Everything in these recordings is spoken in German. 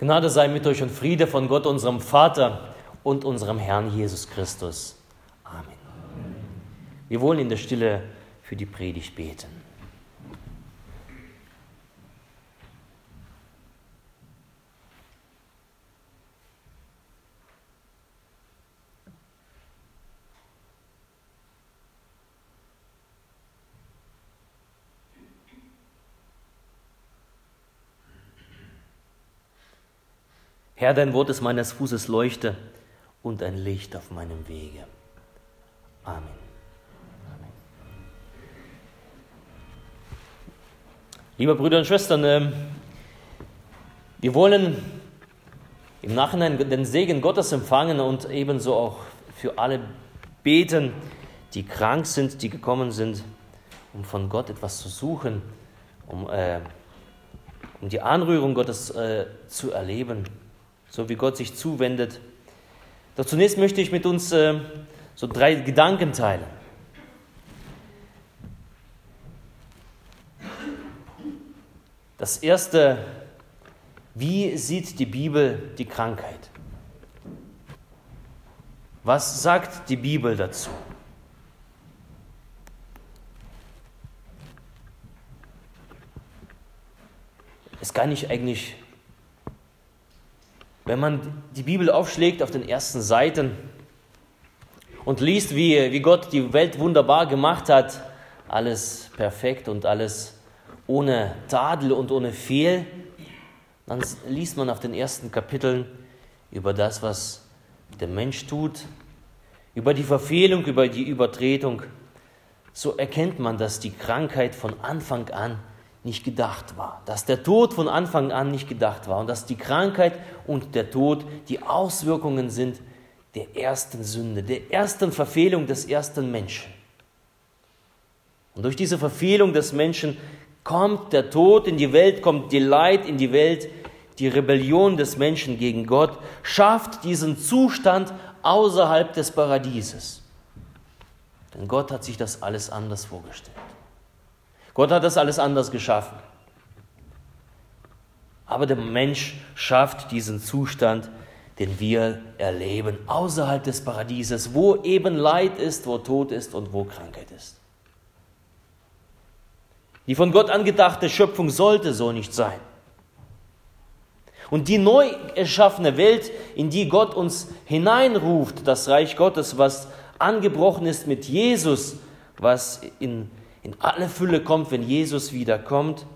Gnade sei mit euch und Friede von Gott, unserem Vater und unserem Herrn Jesus Christus. Amen. Wir wollen in der Stille für die Predigt beten. Herr, dein Wort ist meines Fußes Leuchte und ein Licht auf meinem Wege. Amen. Liebe Brüder und Schwestern, ähm, wir wollen im Nachhinein den Segen Gottes empfangen und ebenso auch für alle beten, die krank sind, die gekommen sind, um von Gott etwas zu suchen, um, äh, um die Anrührung Gottes äh, zu erleben so wie Gott sich zuwendet. Doch zunächst möchte ich mit uns äh, so drei Gedanken teilen. Das erste, wie sieht die Bibel die Krankheit? Was sagt die Bibel dazu? Es kann ich eigentlich wenn man die Bibel aufschlägt auf den ersten Seiten und liest, wie, wie Gott die Welt wunderbar gemacht hat, alles perfekt und alles ohne Tadel und ohne Fehl, dann liest man auf den ersten Kapiteln über das, was der Mensch tut, über die Verfehlung, über die Übertretung. So erkennt man, dass die Krankheit von Anfang an nicht gedacht war, dass der Tod von Anfang an nicht gedacht war und dass die Krankheit und der Tod die Auswirkungen sind der ersten Sünde, der ersten Verfehlung des ersten Menschen. Und durch diese Verfehlung des Menschen kommt der Tod in die Welt, kommt die Leid in die Welt, die Rebellion des Menschen gegen Gott schafft diesen Zustand außerhalb des Paradieses. Denn Gott hat sich das alles anders vorgestellt. Gott hat das alles anders geschaffen. Aber der Mensch schafft diesen Zustand, den wir erleben, außerhalb des Paradieses, wo eben Leid ist, wo Tod ist und wo Krankheit ist. Die von Gott angedachte Schöpfung sollte so nicht sein. Und die neu erschaffene Welt, in die Gott uns hineinruft, das Reich Gottes, was angebrochen ist mit Jesus, was in in alle Fülle kommt, wenn Jesus wiederkommt.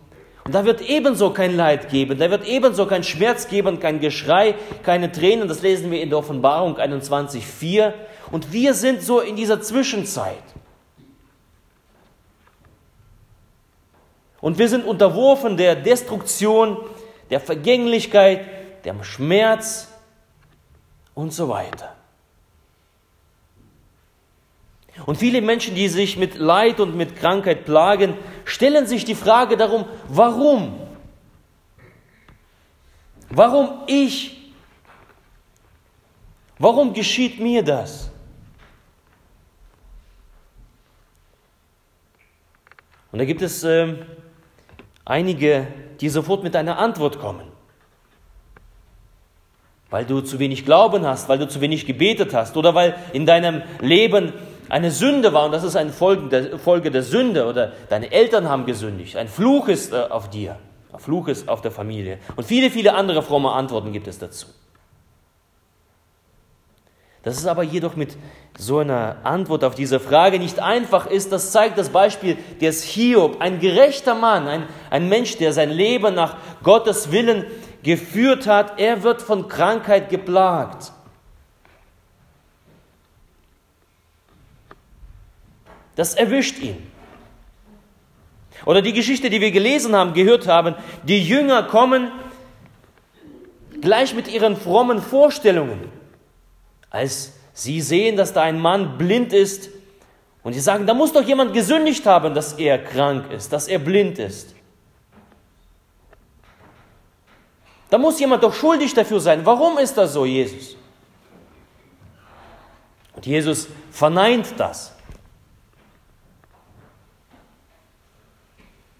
Und da wird ebenso kein Leid geben, da wird ebenso kein Schmerz geben, kein Geschrei, keine Tränen. Das lesen wir in der Offenbarung 21.4. Und wir sind so in dieser Zwischenzeit. Und wir sind unterworfen der Destruktion, der Vergänglichkeit, dem Schmerz und so weiter. Und viele Menschen, die sich mit Leid und mit Krankheit plagen, stellen sich die Frage darum, warum? Warum ich? Warum geschieht mir das? Und da gibt es äh, einige, die sofort mit einer Antwort kommen. Weil du zu wenig Glauben hast, weil du zu wenig gebetet hast oder weil in deinem Leben eine Sünde war und das ist eine Folge der Sünde oder deine Eltern haben gesündigt, ein Fluch ist äh, auf dir, ein Fluch ist auf der Familie und viele, viele andere fromme Antworten gibt es dazu. Dass es aber jedoch mit so einer Antwort auf diese Frage nicht einfach ist, das zeigt das Beispiel des Hiob, ein gerechter Mann, ein, ein Mensch, der sein Leben nach Gottes Willen geführt hat. Er wird von Krankheit geplagt. Das erwischt ihn. Oder die Geschichte, die wir gelesen haben, gehört haben, die Jünger kommen gleich mit ihren frommen Vorstellungen, als sie sehen, dass da ein Mann blind ist und sie sagen, da muss doch jemand gesündigt haben, dass er krank ist, dass er blind ist. Da muss jemand doch schuldig dafür sein. Warum ist das so, Jesus? Und Jesus verneint das.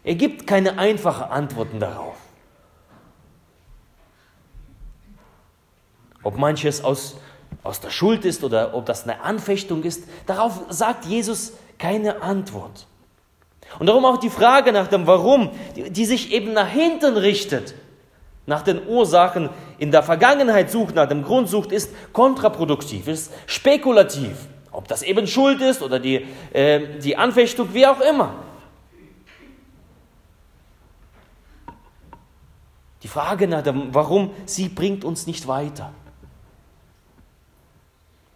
Er gibt keine einfachen Antworten darauf. Ob manches aus, aus der Schuld ist oder ob das eine Anfechtung ist, darauf sagt Jesus keine Antwort. Und darum auch die Frage nach dem Warum, die, die sich eben nach hinten richtet, nach den Ursachen in der Vergangenheit sucht, nach dem Grund sucht, ist kontraproduktiv, ist spekulativ. Ob das eben Schuld ist oder die, äh, die Anfechtung, wie auch immer. Frage nach dem Warum, sie bringt uns nicht weiter.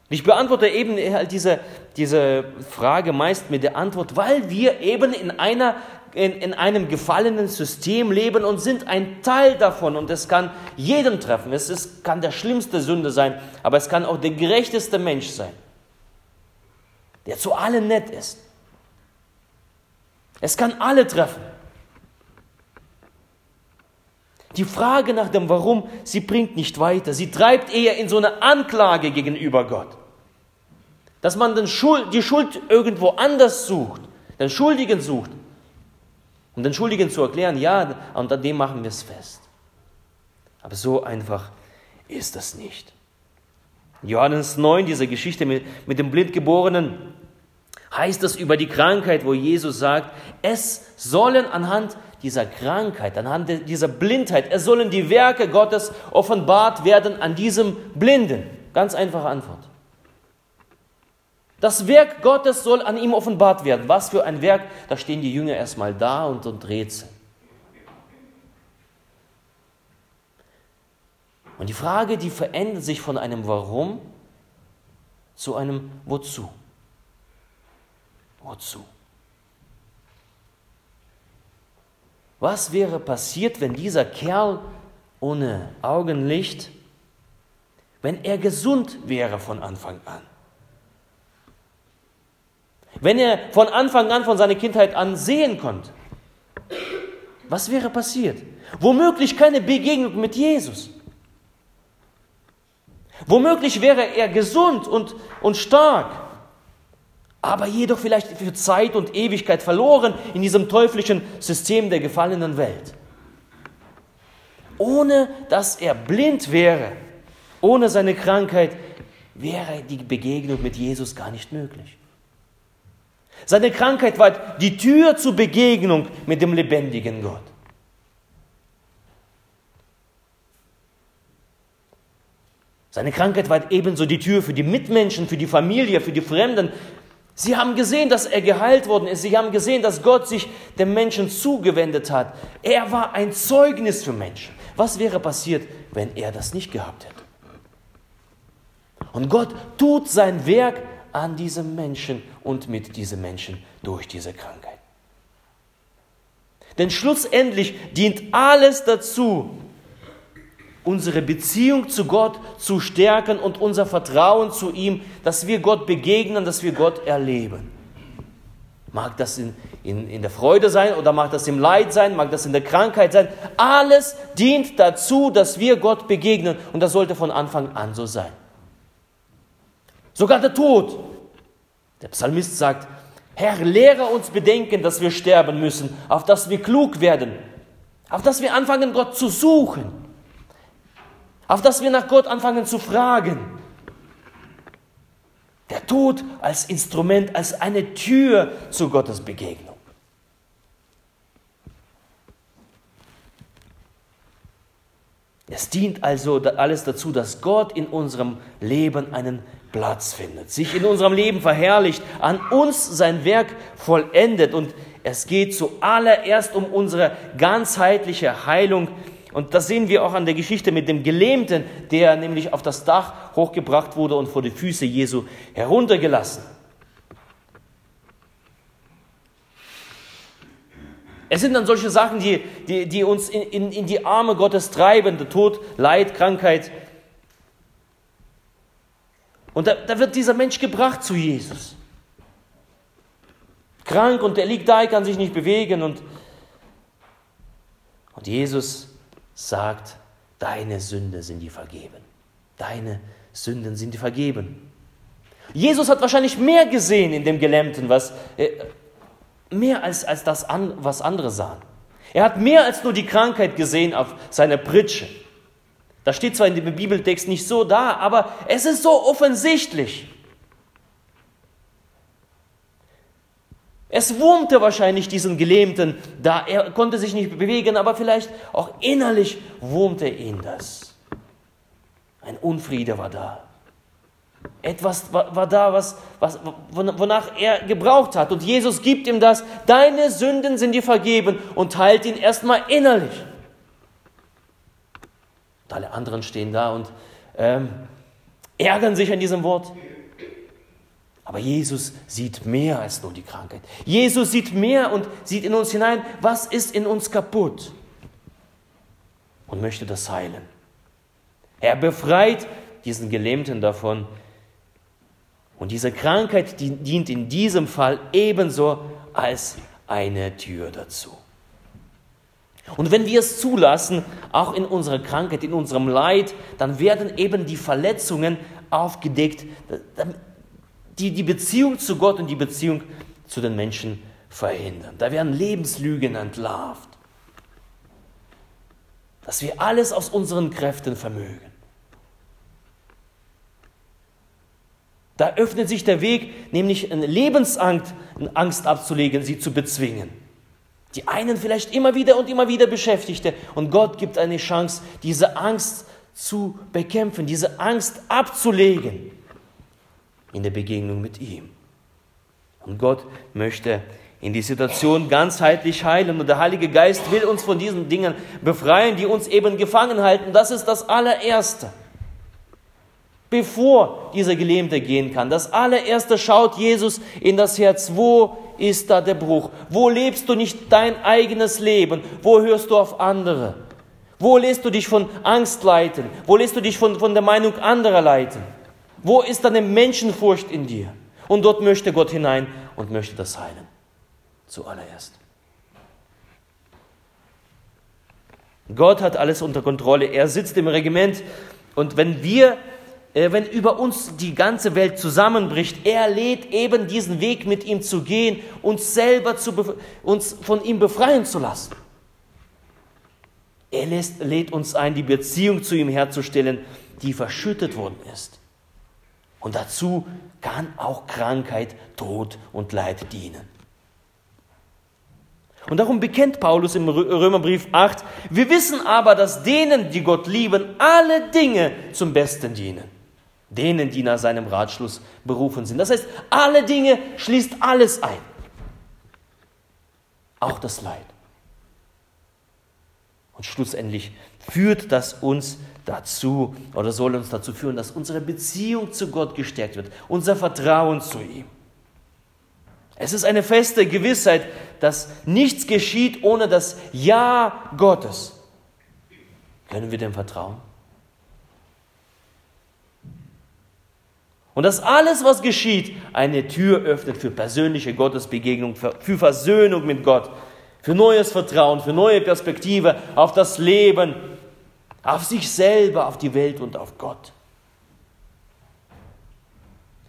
Ich beantworte eben diese, diese Frage meist mit der Antwort, weil wir eben in, einer, in, in einem gefallenen System leben und sind ein Teil davon. Und es kann jeden treffen. Es ist, kann der schlimmste Sünde sein, aber es kann auch der gerechteste Mensch sein der zu allen nett ist. Es kann alle treffen. Die Frage nach dem Warum, sie bringt nicht weiter. Sie treibt eher in so eine Anklage gegenüber Gott. Dass man den Schuld, die Schuld irgendwo anders sucht, den Schuldigen sucht. Um den Schuldigen zu erklären, ja, unter dem machen wir es fest. Aber so einfach ist das nicht. Johannes 9, diese Geschichte mit, mit dem Blindgeborenen, heißt es über die Krankheit, wo Jesus sagt, es sollen anhand dieser Krankheit, anhand dieser Blindheit, es sollen die Werke Gottes offenbart werden an diesem Blinden. Ganz einfache Antwort. Das Werk Gottes soll an ihm offenbart werden. Was für ein Werk, da stehen die Jünger erstmal da und, und rätseln. Und die Frage, die verändert sich von einem Warum zu einem Wozu. Wozu? Was wäre passiert, wenn dieser Kerl ohne Augenlicht, wenn er gesund wäre von Anfang an? Wenn er von Anfang an, von seiner Kindheit an sehen konnte? Was wäre passiert? Womöglich keine Begegnung mit Jesus. Womöglich wäre er gesund und, und stark aber jedoch vielleicht für Zeit und Ewigkeit verloren in diesem teuflischen System der gefallenen Welt. Ohne dass er blind wäre, ohne seine Krankheit, wäre die Begegnung mit Jesus gar nicht möglich. Seine Krankheit war die Tür zur Begegnung mit dem lebendigen Gott. Seine Krankheit war ebenso die Tür für die Mitmenschen, für die Familie, für die Fremden, Sie haben gesehen, dass er geheilt worden ist. Sie haben gesehen, dass Gott sich dem Menschen zugewendet hat. Er war ein Zeugnis für Menschen. Was wäre passiert, wenn er das nicht gehabt hätte? Und Gott tut sein Werk an diesem Menschen und mit diesem Menschen durch diese Krankheit. Denn schlussendlich dient alles dazu, unsere Beziehung zu Gott zu stärken und unser Vertrauen zu ihm, dass wir Gott begegnen, dass wir Gott erleben. Mag das in, in, in der Freude sein oder mag das im Leid sein, mag das in der Krankheit sein. Alles dient dazu, dass wir Gott begegnen und das sollte von Anfang an so sein. Sogar der Tod. Der Psalmist sagt, Herr, lehre uns bedenken, dass wir sterben müssen, auf dass wir klug werden, auf dass wir anfangen, Gott zu suchen auf dass wir nach Gott anfangen zu fragen. Der Tod als Instrument, als eine Tür zu Gottes Begegnung. Es dient also alles dazu, dass Gott in unserem Leben einen Platz findet, sich in unserem Leben verherrlicht, an uns sein Werk vollendet und es geht zuallererst um unsere ganzheitliche Heilung und das sehen wir auch an der Geschichte mit dem Gelähmten, der nämlich auf das Dach hochgebracht wurde und vor die Füße Jesu heruntergelassen. Es sind dann solche Sachen, die, die, die uns in, in, in die Arme Gottes treiben, der Tod, Leid, Krankheit. Und da, da wird dieser Mensch gebracht zu Jesus. Krank und er liegt da, er kann sich nicht bewegen. Und, und Jesus sagt, deine Sünde sind dir vergeben. Deine Sünden sind dir vergeben. Jesus hat wahrscheinlich mehr gesehen in dem Gelähmten, was, äh, mehr als, als das, an, was andere sahen. Er hat mehr als nur die Krankheit gesehen auf seiner Pritsche. Das steht zwar in dem Bibeltext nicht so da, aber es ist so offensichtlich. Es wurmte wahrscheinlich diesen Gelähmten da. Er konnte sich nicht bewegen, aber vielleicht auch innerlich wurmte ihn das. Ein Unfriede war da. Etwas war, war da, was, was, wonach er gebraucht hat. Und Jesus gibt ihm das. Deine Sünden sind dir vergeben und teilt ihn erstmal innerlich. Und alle anderen stehen da und ähm, ärgern sich an diesem Wort. Aber Jesus sieht mehr als nur die Krankheit. Jesus sieht mehr und sieht in uns hinein, was ist in uns kaputt und möchte das heilen. Er befreit diesen Gelähmten davon. Und diese Krankheit die dient in diesem Fall ebenso als eine Tür dazu. Und wenn wir es zulassen, auch in unserer Krankheit, in unserem Leid, dann werden eben die Verletzungen aufgedeckt, die die Beziehung zu Gott und die Beziehung zu den Menschen verhindern. Da werden Lebenslügen entlarvt. Dass wir alles aus unseren Kräften vermögen. Da öffnet sich der Weg, nämlich eine Lebensangst Angst abzulegen, sie zu bezwingen. Die einen vielleicht immer wieder und immer wieder beschäftigte. Und Gott gibt eine Chance, diese Angst zu bekämpfen, diese Angst abzulegen in der Begegnung mit ihm. Und Gott möchte in die Situation ganzheitlich heilen. Und der Heilige Geist will uns von diesen Dingen befreien, die uns eben gefangen halten. Das ist das allererste. Bevor dieser Gelähmte gehen kann, das allererste schaut Jesus in das Herz. Wo ist da der Bruch? Wo lebst du nicht dein eigenes Leben? Wo hörst du auf andere? Wo lässt du dich von Angst leiten? Wo lässt du dich von, von der Meinung anderer leiten? Wo ist deine Menschenfurcht in dir? Und dort möchte Gott hinein und möchte das heilen. Zuallererst. Gott hat alles unter Kontrolle. Er sitzt im Regiment. Und wenn wir, äh, wenn über uns die ganze Welt zusammenbricht, er lädt eben diesen Weg mit ihm zu gehen, uns selber zu, uns von ihm befreien zu lassen. Er lässt, lädt uns ein, die Beziehung zu ihm herzustellen, die verschüttet worden ist. Und dazu kann auch Krankheit, Tod und Leid dienen. Und darum bekennt Paulus im Römerbrief 8, wir wissen aber, dass denen, die Gott lieben, alle Dinge zum Besten dienen. Denen, die nach seinem Ratschluss berufen sind. Das heißt, alle Dinge schließt alles ein. Auch das Leid. Und schlussendlich führt das uns dazu oder soll uns dazu führen, dass unsere Beziehung zu Gott gestärkt wird, unser Vertrauen zu ihm. Es ist eine feste Gewissheit, dass nichts geschieht ohne das Ja Gottes. Können wir dem vertrauen? Und dass alles, was geschieht, eine Tür öffnet für persönliche Gottesbegegnung, für Versöhnung mit Gott, für neues Vertrauen, für neue Perspektive auf das Leben, auf sich selber, auf die Welt und auf Gott.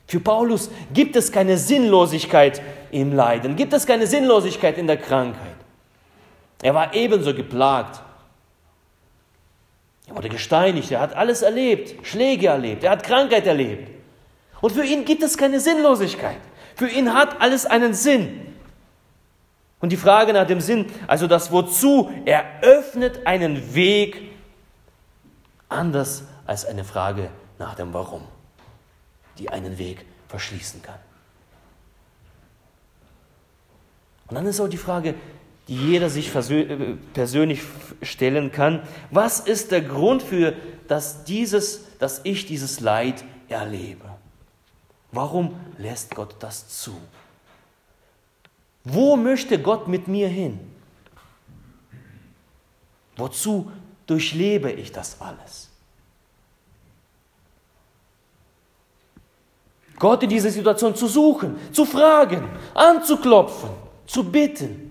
Für Paulus gibt es keine Sinnlosigkeit im Leiden, gibt es keine Sinnlosigkeit in der Krankheit. Er war ebenso geplagt. Er wurde gesteinigt, er hat alles erlebt, Schläge erlebt, er hat Krankheit erlebt. Und für ihn gibt es keine Sinnlosigkeit. Für ihn hat alles einen Sinn. Und die Frage nach dem Sinn, also das Wozu, eröffnet einen Weg anders als eine Frage nach dem Warum, die einen Weg verschließen kann. Und dann ist auch die Frage, die jeder sich äh, persönlich stellen kann, was ist der Grund für, dass, dieses, dass ich dieses Leid erlebe? Warum lässt Gott das zu? Wo möchte Gott mit mir hin? Wozu durchlebe ich das alles? Gott in dieser Situation zu suchen, zu fragen, anzuklopfen, zu bitten.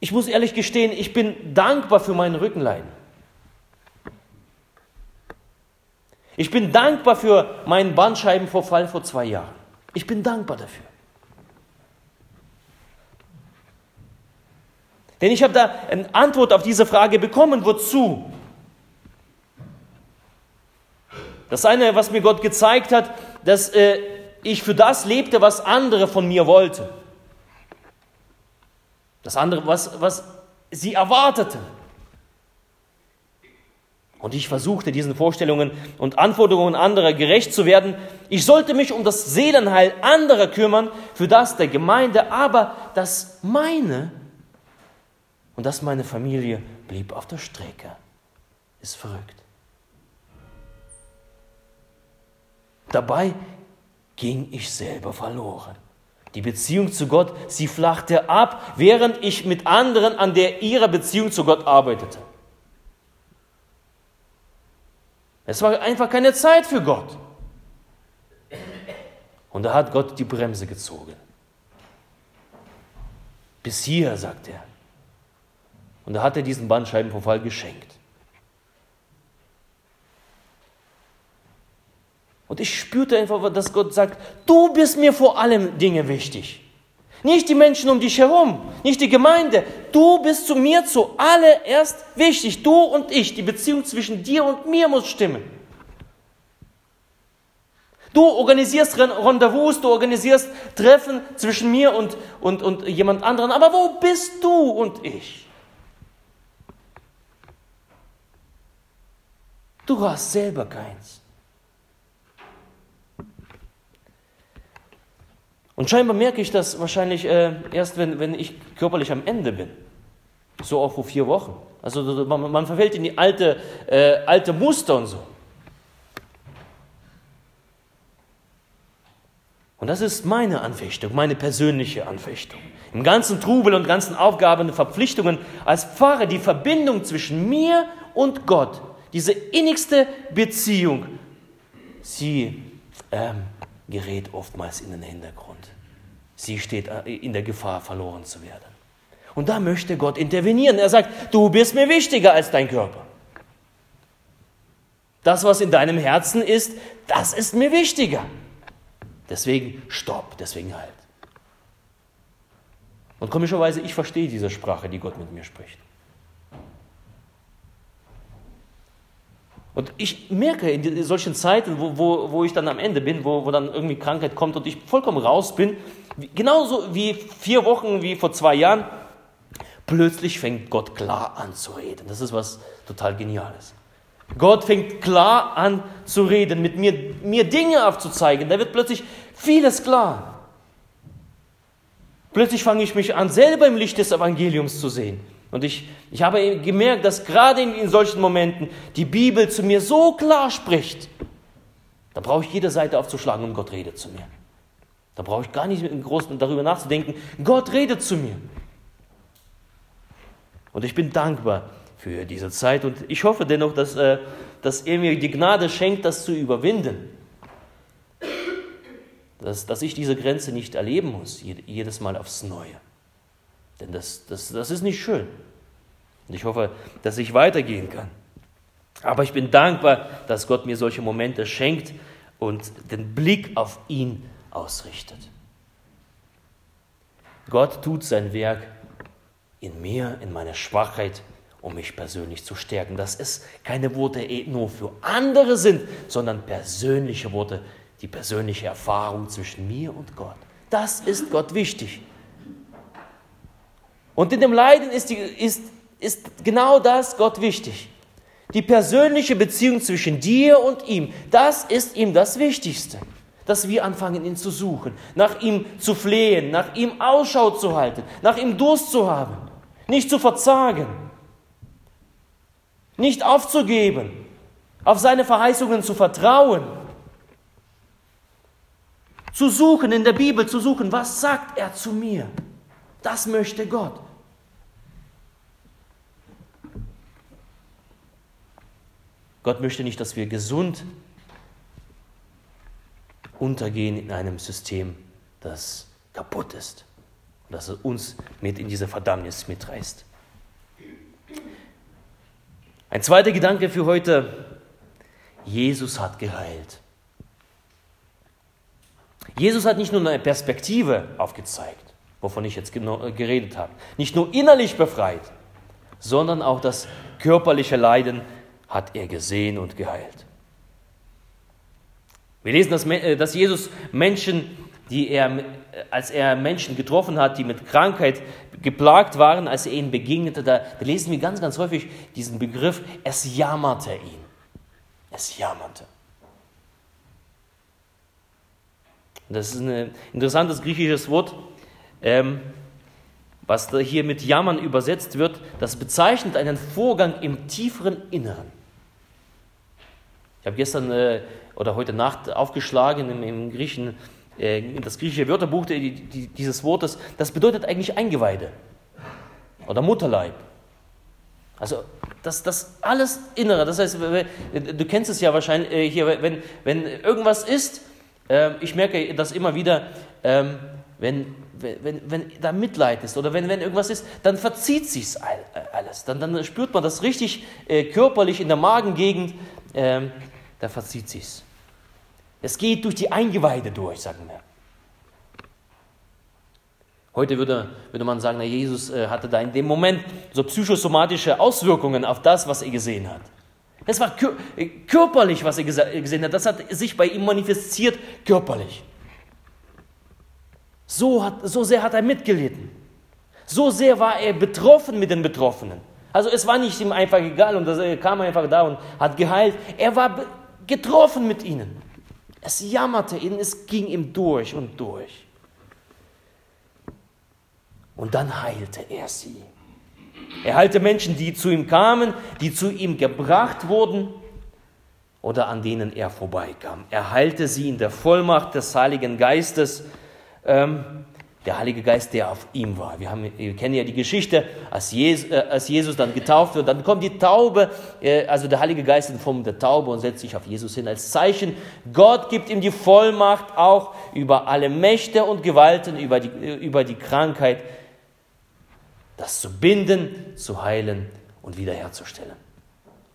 Ich muss ehrlich gestehen, ich bin dankbar für meinen Rückenleiden. Ich bin dankbar für meinen Bandscheibenvorfall vor zwei Jahren. Ich bin dankbar dafür. Denn ich habe da eine Antwort auf diese Frage bekommen, wozu? Das eine, was mir Gott gezeigt hat, dass äh, ich für das lebte, was andere von mir wollten. Das andere, was, was sie erwarteten. Und ich versuchte diesen Vorstellungen und Anforderungen anderer gerecht zu werden. Ich sollte mich um das Seelenheil anderer kümmern, für das der Gemeinde, aber das meine und das meine Familie blieb auf der Strecke. Ist verrückt. Dabei ging ich selber verloren. Die Beziehung zu Gott, sie flachte ab, während ich mit anderen an der ihrer Beziehung zu Gott arbeitete. Es war einfach keine Zeit für Gott. Und da hat Gott die Bremse gezogen. Bis hier, sagt er. Und da hat er diesen Bandscheibenvorfall geschenkt. Und ich spürte einfach, dass Gott sagt, du bist mir vor allem Dinge wichtig. Nicht die Menschen um dich herum, nicht die Gemeinde. Du bist zu mir zuallererst wichtig. Du und ich. Die Beziehung zwischen dir und mir muss stimmen. Du organisierst Rendezvous, du organisierst Treffen zwischen mir und, und, und jemand anderen. Aber wo bist du und ich? Du hast selber keins. Und scheinbar merke ich das wahrscheinlich äh, erst, wenn, wenn ich körperlich am Ende bin. So auch vor vier Wochen. Also man, man verfällt in die alte, äh, alte Muster und so. Und das ist meine Anfechtung, meine persönliche Anfechtung. Im ganzen Trubel und ganzen Aufgaben und Verpflichtungen als Pfarrer die Verbindung zwischen mir und Gott, diese innigste Beziehung, sie ähm, gerät oftmals in den Hintergrund. Sie steht äh, in der Gefahr, verloren zu werden. Und da möchte Gott intervenieren. Er sagt, du bist mir wichtiger als dein Körper. Das, was in deinem Herzen ist, das ist mir wichtiger. Deswegen stopp, deswegen halt. Und komischerweise, ich verstehe diese Sprache, die Gott mit mir spricht. Und ich merke in solchen Zeiten, wo, wo, wo ich dann am Ende bin, wo, wo dann irgendwie Krankheit kommt und ich vollkommen raus bin, genauso wie vier Wochen, wie vor zwei Jahren, plötzlich fängt Gott klar an zu reden. Das ist was total Geniales. Gott fängt klar an zu reden, mit mir, mir Dinge aufzuzeigen. Da wird plötzlich vieles klar. Plötzlich fange ich mich an, selber im Licht des Evangeliums zu sehen. Und ich, ich habe gemerkt, dass gerade in, in solchen Momenten die Bibel zu mir so klar spricht. Da brauche ich jede Seite aufzuschlagen und Gott redet zu mir. Da brauche ich gar nicht groß darüber nachzudenken. Gott redet zu mir. Und ich bin dankbar für diese Zeit und ich hoffe dennoch, dass, äh, dass er mir die Gnade schenkt, das zu überwinden. Dass, dass ich diese Grenze nicht erleben muss, jedes Mal aufs Neue. Denn das, das, das ist nicht schön. Und ich hoffe, dass ich weitergehen kann. Aber ich bin dankbar, dass Gott mir solche Momente schenkt und den Blick auf ihn ausrichtet. Gott tut sein Werk in mir, in meiner Schwachheit, um mich persönlich zu stärken. Dass es keine Worte nur für andere sind, sondern persönliche Worte, die persönliche Erfahrung zwischen mir und Gott. Das ist Gott wichtig. Und in dem Leiden ist, die, ist, ist genau das Gott wichtig. Die persönliche Beziehung zwischen dir und ihm, das ist ihm das Wichtigste. Dass wir anfangen, ihn zu suchen, nach ihm zu flehen, nach ihm Ausschau zu halten, nach ihm Durst zu haben, nicht zu verzagen, nicht aufzugeben, auf seine Verheißungen zu vertrauen, zu suchen in der Bibel, zu suchen, was sagt er zu mir. Das möchte Gott. Gott möchte nicht, dass wir gesund untergehen in einem System, das kaputt ist und das uns mit in diese Verdammnis mitreißt. Ein zweiter Gedanke für heute. Jesus hat geheilt. Jesus hat nicht nur eine Perspektive aufgezeigt, wovon ich jetzt geredet habe. Nicht nur innerlich befreit, sondern auch das körperliche Leiden hat er gesehen und geheilt. Wir lesen, dass, äh, Jesus Menschen, die er, als er Menschen getroffen hat, die mit Krankheit geplagt waren, als er ihnen begegnete, da, da lesen wir ganz, ganz häufig diesen Begriff, es jammerte ihn. Es jammerte. Das ist ein interessantes griechisches Wort, ähm, was hier mit Jammern übersetzt wird. Das bezeichnet einen Vorgang im tieferen Inneren. Ich habe gestern äh, oder heute Nacht aufgeschlagen im, im Griechen, äh, das griechische Wörterbuch die, die, dieses Wortes. Das bedeutet eigentlich Eingeweide oder Mutterleib. Also das, das alles Innere. Das heißt, du kennst es ja wahrscheinlich äh, hier, wenn, wenn irgendwas ist, ähm, ich merke das immer wieder, ähm, wenn, wenn, wenn da Mitleid ist oder wenn, wenn irgendwas ist, dann verzieht sich alles. Dann, dann spürt man das richtig äh, körperlich in der Magengegend. Ähm, da verzieht sich's. Es geht durch die Eingeweide durch, sagen wir. Heute würde, würde man sagen, na, Jesus äh, hatte da in dem Moment so psychosomatische Auswirkungen auf das, was er gesehen hat. Es war äh, körperlich, was er gesehen hat. Das hat sich bei ihm manifestiert körperlich. So, hat, so sehr hat er mitgelitten. So sehr war er betroffen mit den Betroffenen. Also es war nicht ihm einfach egal und er kam einfach da und hat geheilt. Er war getroffen mit ihnen. Es jammerte ihn, es ging ihm durch und durch. Und dann heilte er sie. Er heilte Menschen, die zu ihm kamen, die zu ihm gebracht wurden oder an denen er vorbeikam. Er heilte sie in der Vollmacht des Heiligen Geistes. Ähm, der Heilige Geist, der auf ihm war. Wir, haben, wir kennen ja die Geschichte, als Jesus, äh, als Jesus, dann getauft wird, dann kommt die Taube, äh, also der Heilige Geist in Form der Taube und setzt sich auf Jesus hin als Zeichen. Gott gibt ihm die Vollmacht auch über alle Mächte und Gewalten, über die, äh, über die Krankheit, das zu binden, zu heilen und wiederherzustellen.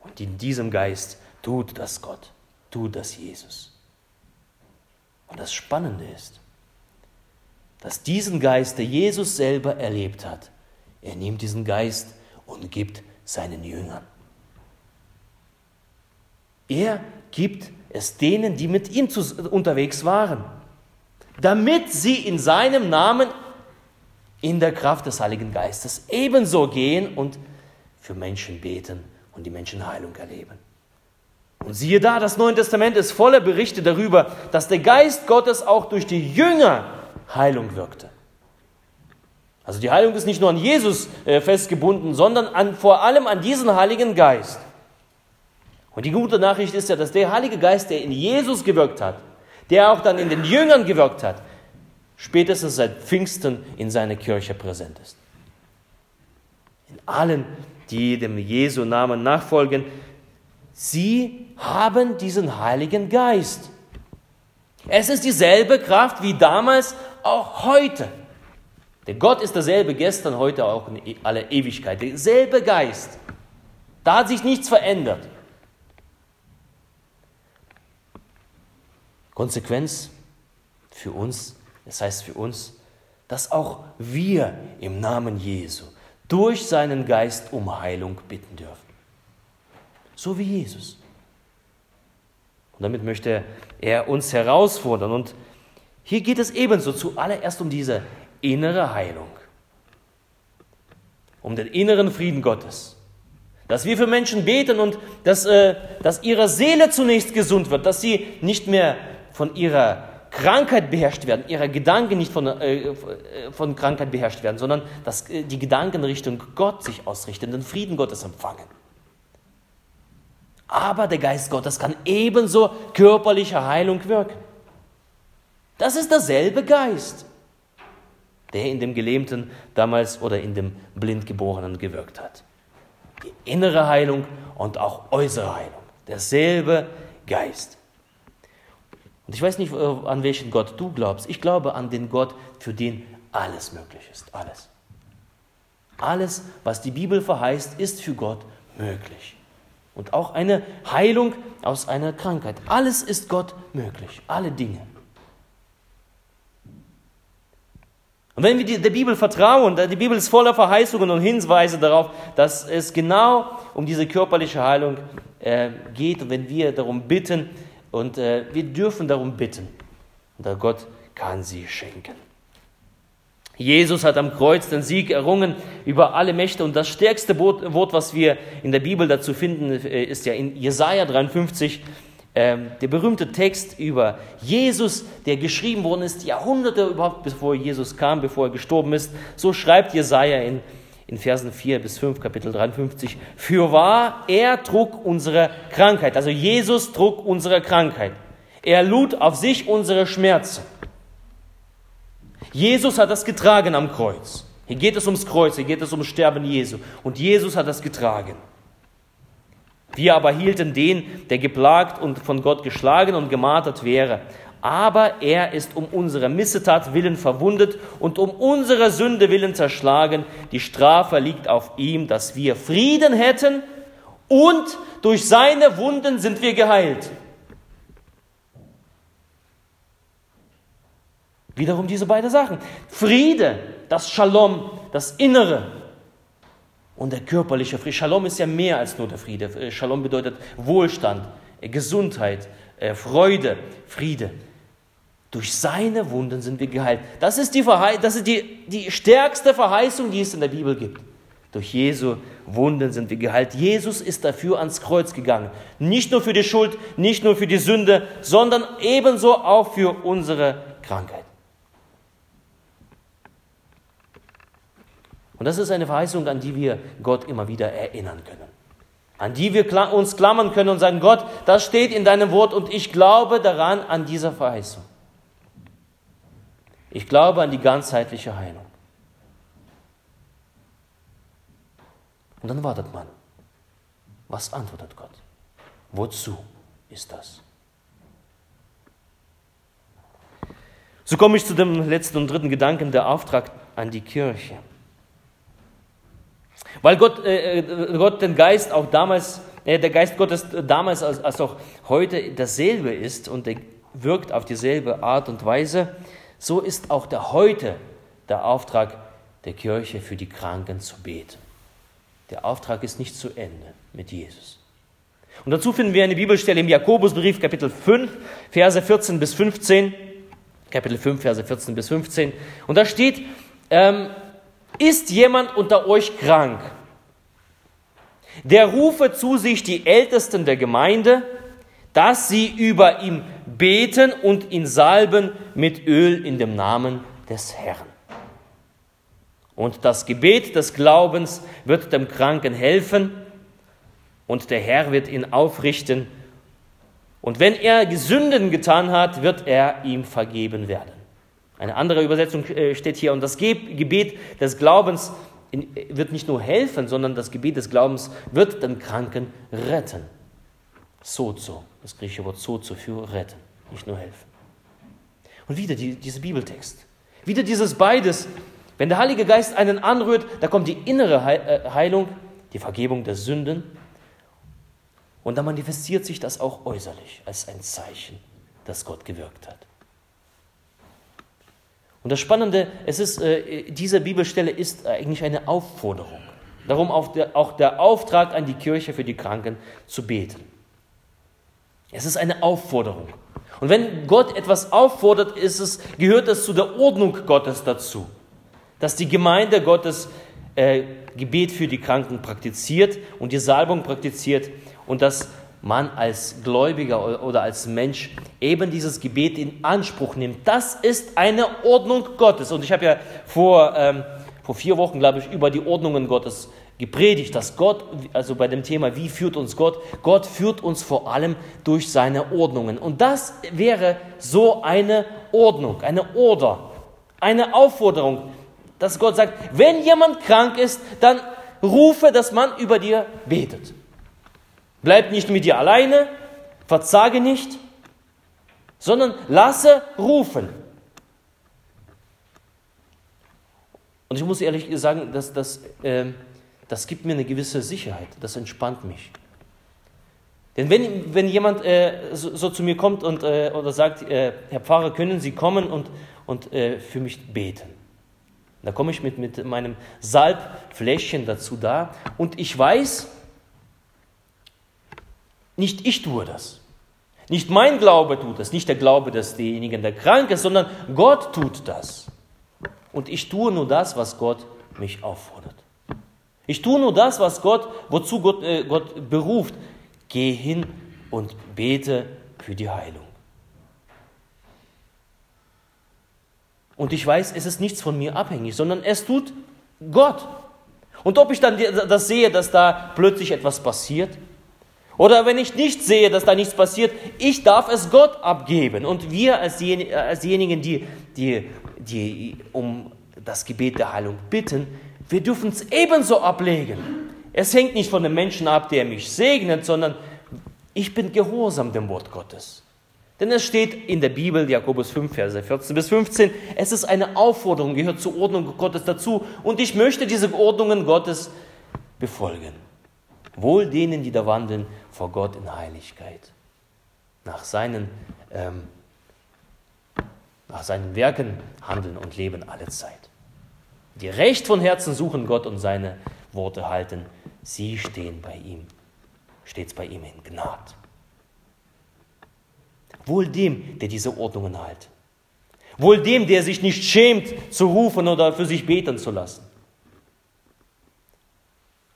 Und in diesem Geist tut das Gott, tut das Jesus. Und das Spannende ist, dass diesen Geist, der Jesus selber erlebt hat, er nimmt diesen Geist und gibt seinen Jüngern. Er gibt es denen, die mit ihm unterwegs waren, damit sie in seinem Namen in der Kraft des Heiligen Geistes ebenso gehen und für Menschen beten und die Menschen Heilung erleben. Und siehe da, das Neue Testament ist voller Berichte darüber, dass der Geist Gottes auch durch die Jünger Heilung wirkte. Also die Heilung ist nicht nur an Jesus äh, festgebunden, sondern an, vor allem an diesen Heiligen Geist. Und die gute Nachricht ist ja, dass der Heilige Geist, der in Jesus gewirkt hat, der auch dann in den Jüngern gewirkt hat, spätestens seit Pfingsten in seiner Kirche präsent ist. In allen, die dem Jesu Namen nachfolgen, sie haben diesen Heiligen Geist. Es ist dieselbe Kraft wie damals auch heute. Der Gott ist derselbe gestern, heute auch in aller Ewigkeit. Derselbe Geist. Da hat sich nichts verändert. Konsequenz für uns, das heißt für uns, dass auch wir im Namen Jesu durch seinen Geist um Heilung bitten dürfen. So wie Jesus. Und damit möchte er uns herausfordern und hier geht es ebenso zuallererst um diese innere Heilung, um den inneren Frieden Gottes. Dass wir für Menschen beten und dass, äh, dass ihre Seele zunächst gesund wird, dass sie nicht mehr von ihrer Krankheit beherrscht werden, ihre Gedanken nicht von, äh, von Krankheit beherrscht werden, sondern dass äh, die Gedanken Richtung Gott sich ausrichten, den Frieden Gottes empfangen. Aber der Geist Gottes kann ebenso körperliche Heilung wirken. Das ist derselbe Geist, der in dem Gelähmten damals oder in dem Blindgeborenen gewirkt hat. Die innere Heilung und auch äußere Heilung. Derselbe Geist. Und ich weiß nicht, äh, an welchen Gott du glaubst. Ich glaube an den Gott, für den alles möglich ist. Alles. Alles, was die Bibel verheißt, ist für Gott möglich. Und auch eine Heilung aus einer Krankheit. Alles ist Gott möglich. Alle Dinge. Und wenn wir der Bibel vertrauen, die Bibel ist voller Verheißungen und Hinweise darauf, dass es genau um diese körperliche Heilung äh, geht und wenn wir darum bitten und äh, wir dürfen darum bitten, und Gott kann sie schenken. Jesus hat am Kreuz den Sieg errungen über alle Mächte und das stärkste Wort, was wir in der Bibel dazu finden, äh, ist ja in Jesaja 53, ähm, der berühmte Text über Jesus, der geschrieben worden ist, Jahrhunderte überhaupt bevor Jesus kam, bevor er gestorben ist. So schreibt Jesaja in, in Versen 4 bis 5, Kapitel 53. Für wahr, er trug unsere Krankheit. Also Jesus trug unsere Krankheit. Er lud auf sich unsere Schmerzen. Jesus hat das getragen am Kreuz. Hier geht es ums Kreuz, hier geht es ums Sterben Jesu. Und Jesus hat das getragen. Wir aber hielten den, der geplagt und von Gott geschlagen und gemartert wäre. Aber er ist um unsere Missetat willen verwundet und um unsere Sünde willen zerschlagen. Die Strafe liegt auf ihm, dass wir Frieden hätten und durch seine Wunden sind wir geheilt. Wiederum diese beiden Sachen. Friede, das Shalom, das Innere und der körperliche Friede. Shalom ist ja mehr als nur der Friede. Äh, Shalom bedeutet Wohlstand, äh, Gesundheit, äh, Freude, Friede. Durch seine Wunden sind wir geheilt. Das ist, die, das ist die, die stärkste Verheißung, die es in der Bibel gibt. Durch Jesu Wunden sind wir geheilt. Jesus ist dafür ans Kreuz gegangen. Nicht nur für die Schuld, nicht nur für die Sünde, sondern ebenso auch für unsere Krankheit. Und das ist eine Verheißung, an die wir Gott immer wieder erinnern können. An die wir uns klammern können und sagen, Gott, das steht in deinem Wort und ich glaube daran, an dieser Verheißung. Ich glaube an die ganzheitliche Heilung. Und dann wartet man. Was antwortet Gott? Wozu ist das? So komme ich zu dem letzten und dritten Gedanken, der Auftrag an die Kirche. Weil Gott, äh, äh, Gott den Geist auch damals, äh, der Geist Gottes damals als, als auch heute dasselbe ist und er wirkt auf dieselbe Art und Weise, so ist auch der heute der Auftrag der Kirche für die Kranken zu beten. Der Auftrag ist nicht zu Ende mit Jesus. Und dazu finden wir eine Bibelstelle im Jakobusbrief, Kapitel 5, Verse 14 bis 15. Kapitel 5, Verse 14 bis 15. Und da steht, ähm, ist jemand unter euch krank? Der rufe zu sich die Ältesten der Gemeinde, dass sie über ihm beten und ihn salben mit Öl in dem Namen des Herrn. Und das Gebet des Glaubens wird dem Kranken helfen und der Herr wird ihn aufrichten. Und wenn er Sünden getan hat, wird er ihm vergeben werden. Eine andere Übersetzung äh, steht hier, und das Gebet des Glaubens wird nicht nur helfen, sondern das Gebet des Glaubens wird den Kranken retten. Sozo, das griechische Wort sozo für retten, nicht nur helfen. Und wieder die, dieser Bibeltext. Wieder dieses beides. Wenn der Heilige Geist einen anrührt, da kommt die innere äh, Heilung, die Vergebung der Sünden. Und dann manifestiert sich das auch äußerlich als ein Zeichen, dass Gott gewirkt hat. Und das Spannende, es ist, äh, diese Bibelstelle ist eigentlich eine Aufforderung. Darum auch der, auch der Auftrag an die Kirche für die Kranken zu beten. Es ist eine Aufforderung. Und wenn Gott etwas auffordert, ist es, gehört es zu der Ordnung Gottes dazu, dass die Gemeinde Gottes äh, Gebet für die Kranken praktiziert und die Salbung praktiziert und dass man als Gläubiger oder als Mensch eben dieses Gebet in Anspruch nimmt. Das ist eine Ordnung Gottes. Und ich habe ja vor, ähm, vor vier Wochen, glaube ich, über die Ordnungen Gottes gepredigt, dass Gott, also bei dem Thema, wie führt uns Gott? Gott führt uns vor allem durch seine Ordnungen. Und das wäre so eine Ordnung, eine Order, eine Aufforderung, dass Gott sagt, wenn jemand krank ist, dann rufe, dass man über dir betet. Bleib nicht mit dir alleine, verzage nicht, sondern lasse rufen. Und ich muss ehrlich sagen, dass, dass, äh, das gibt mir eine gewisse Sicherheit, das entspannt mich. Denn wenn, wenn jemand äh, so, so, zu mir kommt und, äh, oder sagt, äh, Herr Pfarrer, können Sie kommen und, und äh, für mich beten? Da komme ich mit, mit meinem Salbfläschchen dazu da und ich weiß, nicht ich tue das. Nicht mein Glaube tut das, nicht der Glaube desjenigen, der krank ist, sondern Gott tut das. Und ich tue nur das, was Gott mich auffordert. Ich tue nur das, was Gott, wozu Gott, äh, Gott beruft. Geh hin und bete für die Heilung. Und ich weiß, es ist nichts von mir abhängig, sondern es tut Gott. Und ob ich dann das sehe, dass da plötzlich etwas passiert, oder wenn ich nicht sehe, dass da nichts passiert, ich darf es Gott abgeben. Und wir als, diejenigen, die, die, die um das Gebet der Heilung bitten, wir dürfen es ebenso ablegen. Es hängt nicht von dem Menschen ab, der mich segnet, sondern ich bin gehorsam dem Wort Gottes. Denn es steht in der Bibel, Jakobus 5, Verse 14 bis 15, es ist eine Aufforderung, gehört zur Ordnung Gottes dazu und ich möchte diese Ordnungen Gottes befolgen. Wohl denen, die da wandeln vor Gott in Heiligkeit, nach seinen, ähm, nach seinen Werken handeln und leben alle Zeit. Die recht von Herzen suchen Gott und seine Worte halten, sie stehen bei ihm, stets bei ihm in Gnade. Wohl dem, der diese Ordnungen hält. Wohl dem, der sich nicht schämt zu rufen oder für sich beten zu lassen.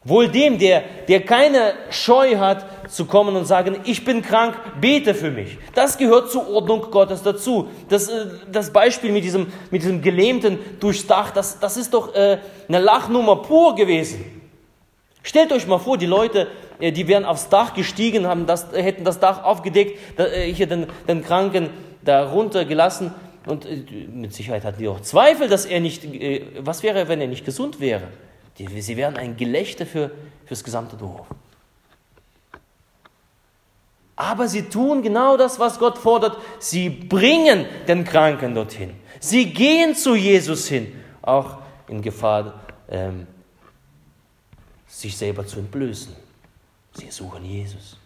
Wohl dem, der, der keine Scheu hat zu kommen und sagen, ich bin krank, bete für mich. Das gehört zur Ordnung Gottes dazu. Das, äh, das Beispiel mit diesem, mit diesem Gelähmten durchs Dach, das, das ist doch äh, eine Lachnummer pur gewesen. Stellt euch mal vor, die Leute, äh, die wären aufs Dach gestiegen, haben das, hätten das Dach aufgedeckt, hier den, den Kranken da runtergelassen und mit Sicherheit hatten die auch Zweifel, dass er nicht, was wäre, wenn er nicht gesund wäre? Sie wären ein Gelächter für, das gesamte Dorf. Aber sie tun genau das, was Gott fordert. Sie bringen den Kranken dorthin. Sie gehen zu Jesus hin, auch in Gefahr, ähm, sich selber zu entblößen. Sie suchen Jesus.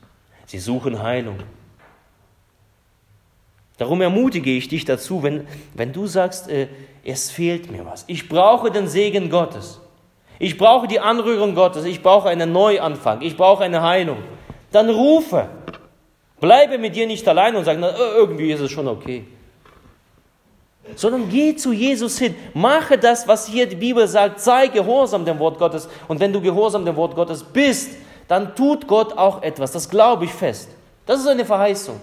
Sie suchen Heilung. Darum ermutige ich dich dazu, wenn, wenn du sagst, äh, es fehlt mir was. Ich brauche den Segen Gottes. Ich brauche die Anrührung Gottes. Ich brauche einen Neuanfang. Ich brauche eine Heilung. Dann rufe. Bleibe mit dir nicht allein und sag, na, irgendwie ist es schon okay. Sondern geh zu Jesus hin. Mache das, was hier die Bibel sagt. Sei gehorsam dem Wort Gottes. Und wenn du gehorsam dem Wort Gottes bist, dann tut Gott auch etwas. Das glaube ich fest. Das ist eine Verheißung.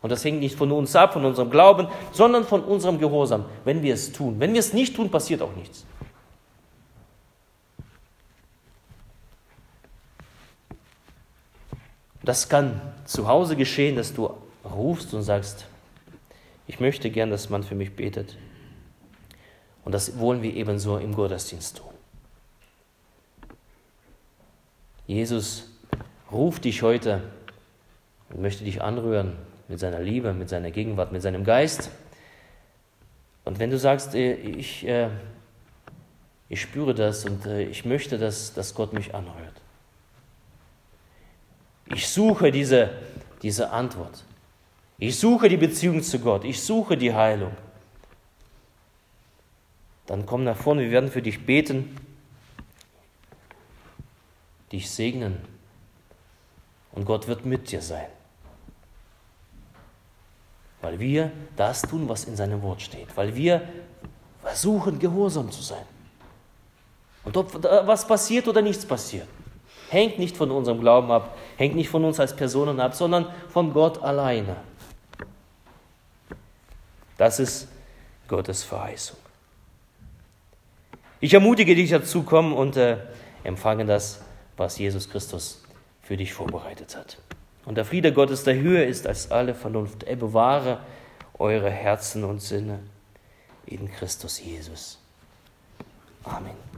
Und das hängt nicht von uns ab, von unserem Glauben, sondern von unserem Gehorsam, wenn wir es tun. Wenn wir es nicht tun, passiert auch nichts. Das kann zu Hause geschehen, dass du rufst und sagst, ich möchte gern, dass man für mich betet. Und das wollen wir ebenso im Gottesdienst tun. Jesus ruft dich heute und möchte dich anrühren mit seiner Liebe, mit seiner Gegenwart, mit seinem Geist. Und wenn du sagst, äh, ich, äh, ich spüre das und äh, ich möchte, dass, dass Gott mich anrührt, ich suche diese, diese Antwort. Ich suche die Beziehung zu Gott. Ich suche die Heilung. Dann komm nach vorne, wir werden für dich beten, dich segnen und Gott wird mit dir sein. Weil wir das tun, was in seinem Wort steht. Weil wir versuchen, gehorsam zu sein. Und ob was passiert oder nichts passiert hängt nicht von unserem Glauben ab, hängt nicht von uns als Personen ab, sondern von Gott alleine. Das ist Gottes Verheißung. Ich ermutige dich dazu, komm und äh, empfange das, was Jesus Christus für dich vorbereitet hat. Und der Friede Gottes, der höher ist als alle Vernunft, er bewahre eure Herzen und Sinne in Christus Jesus. Amen.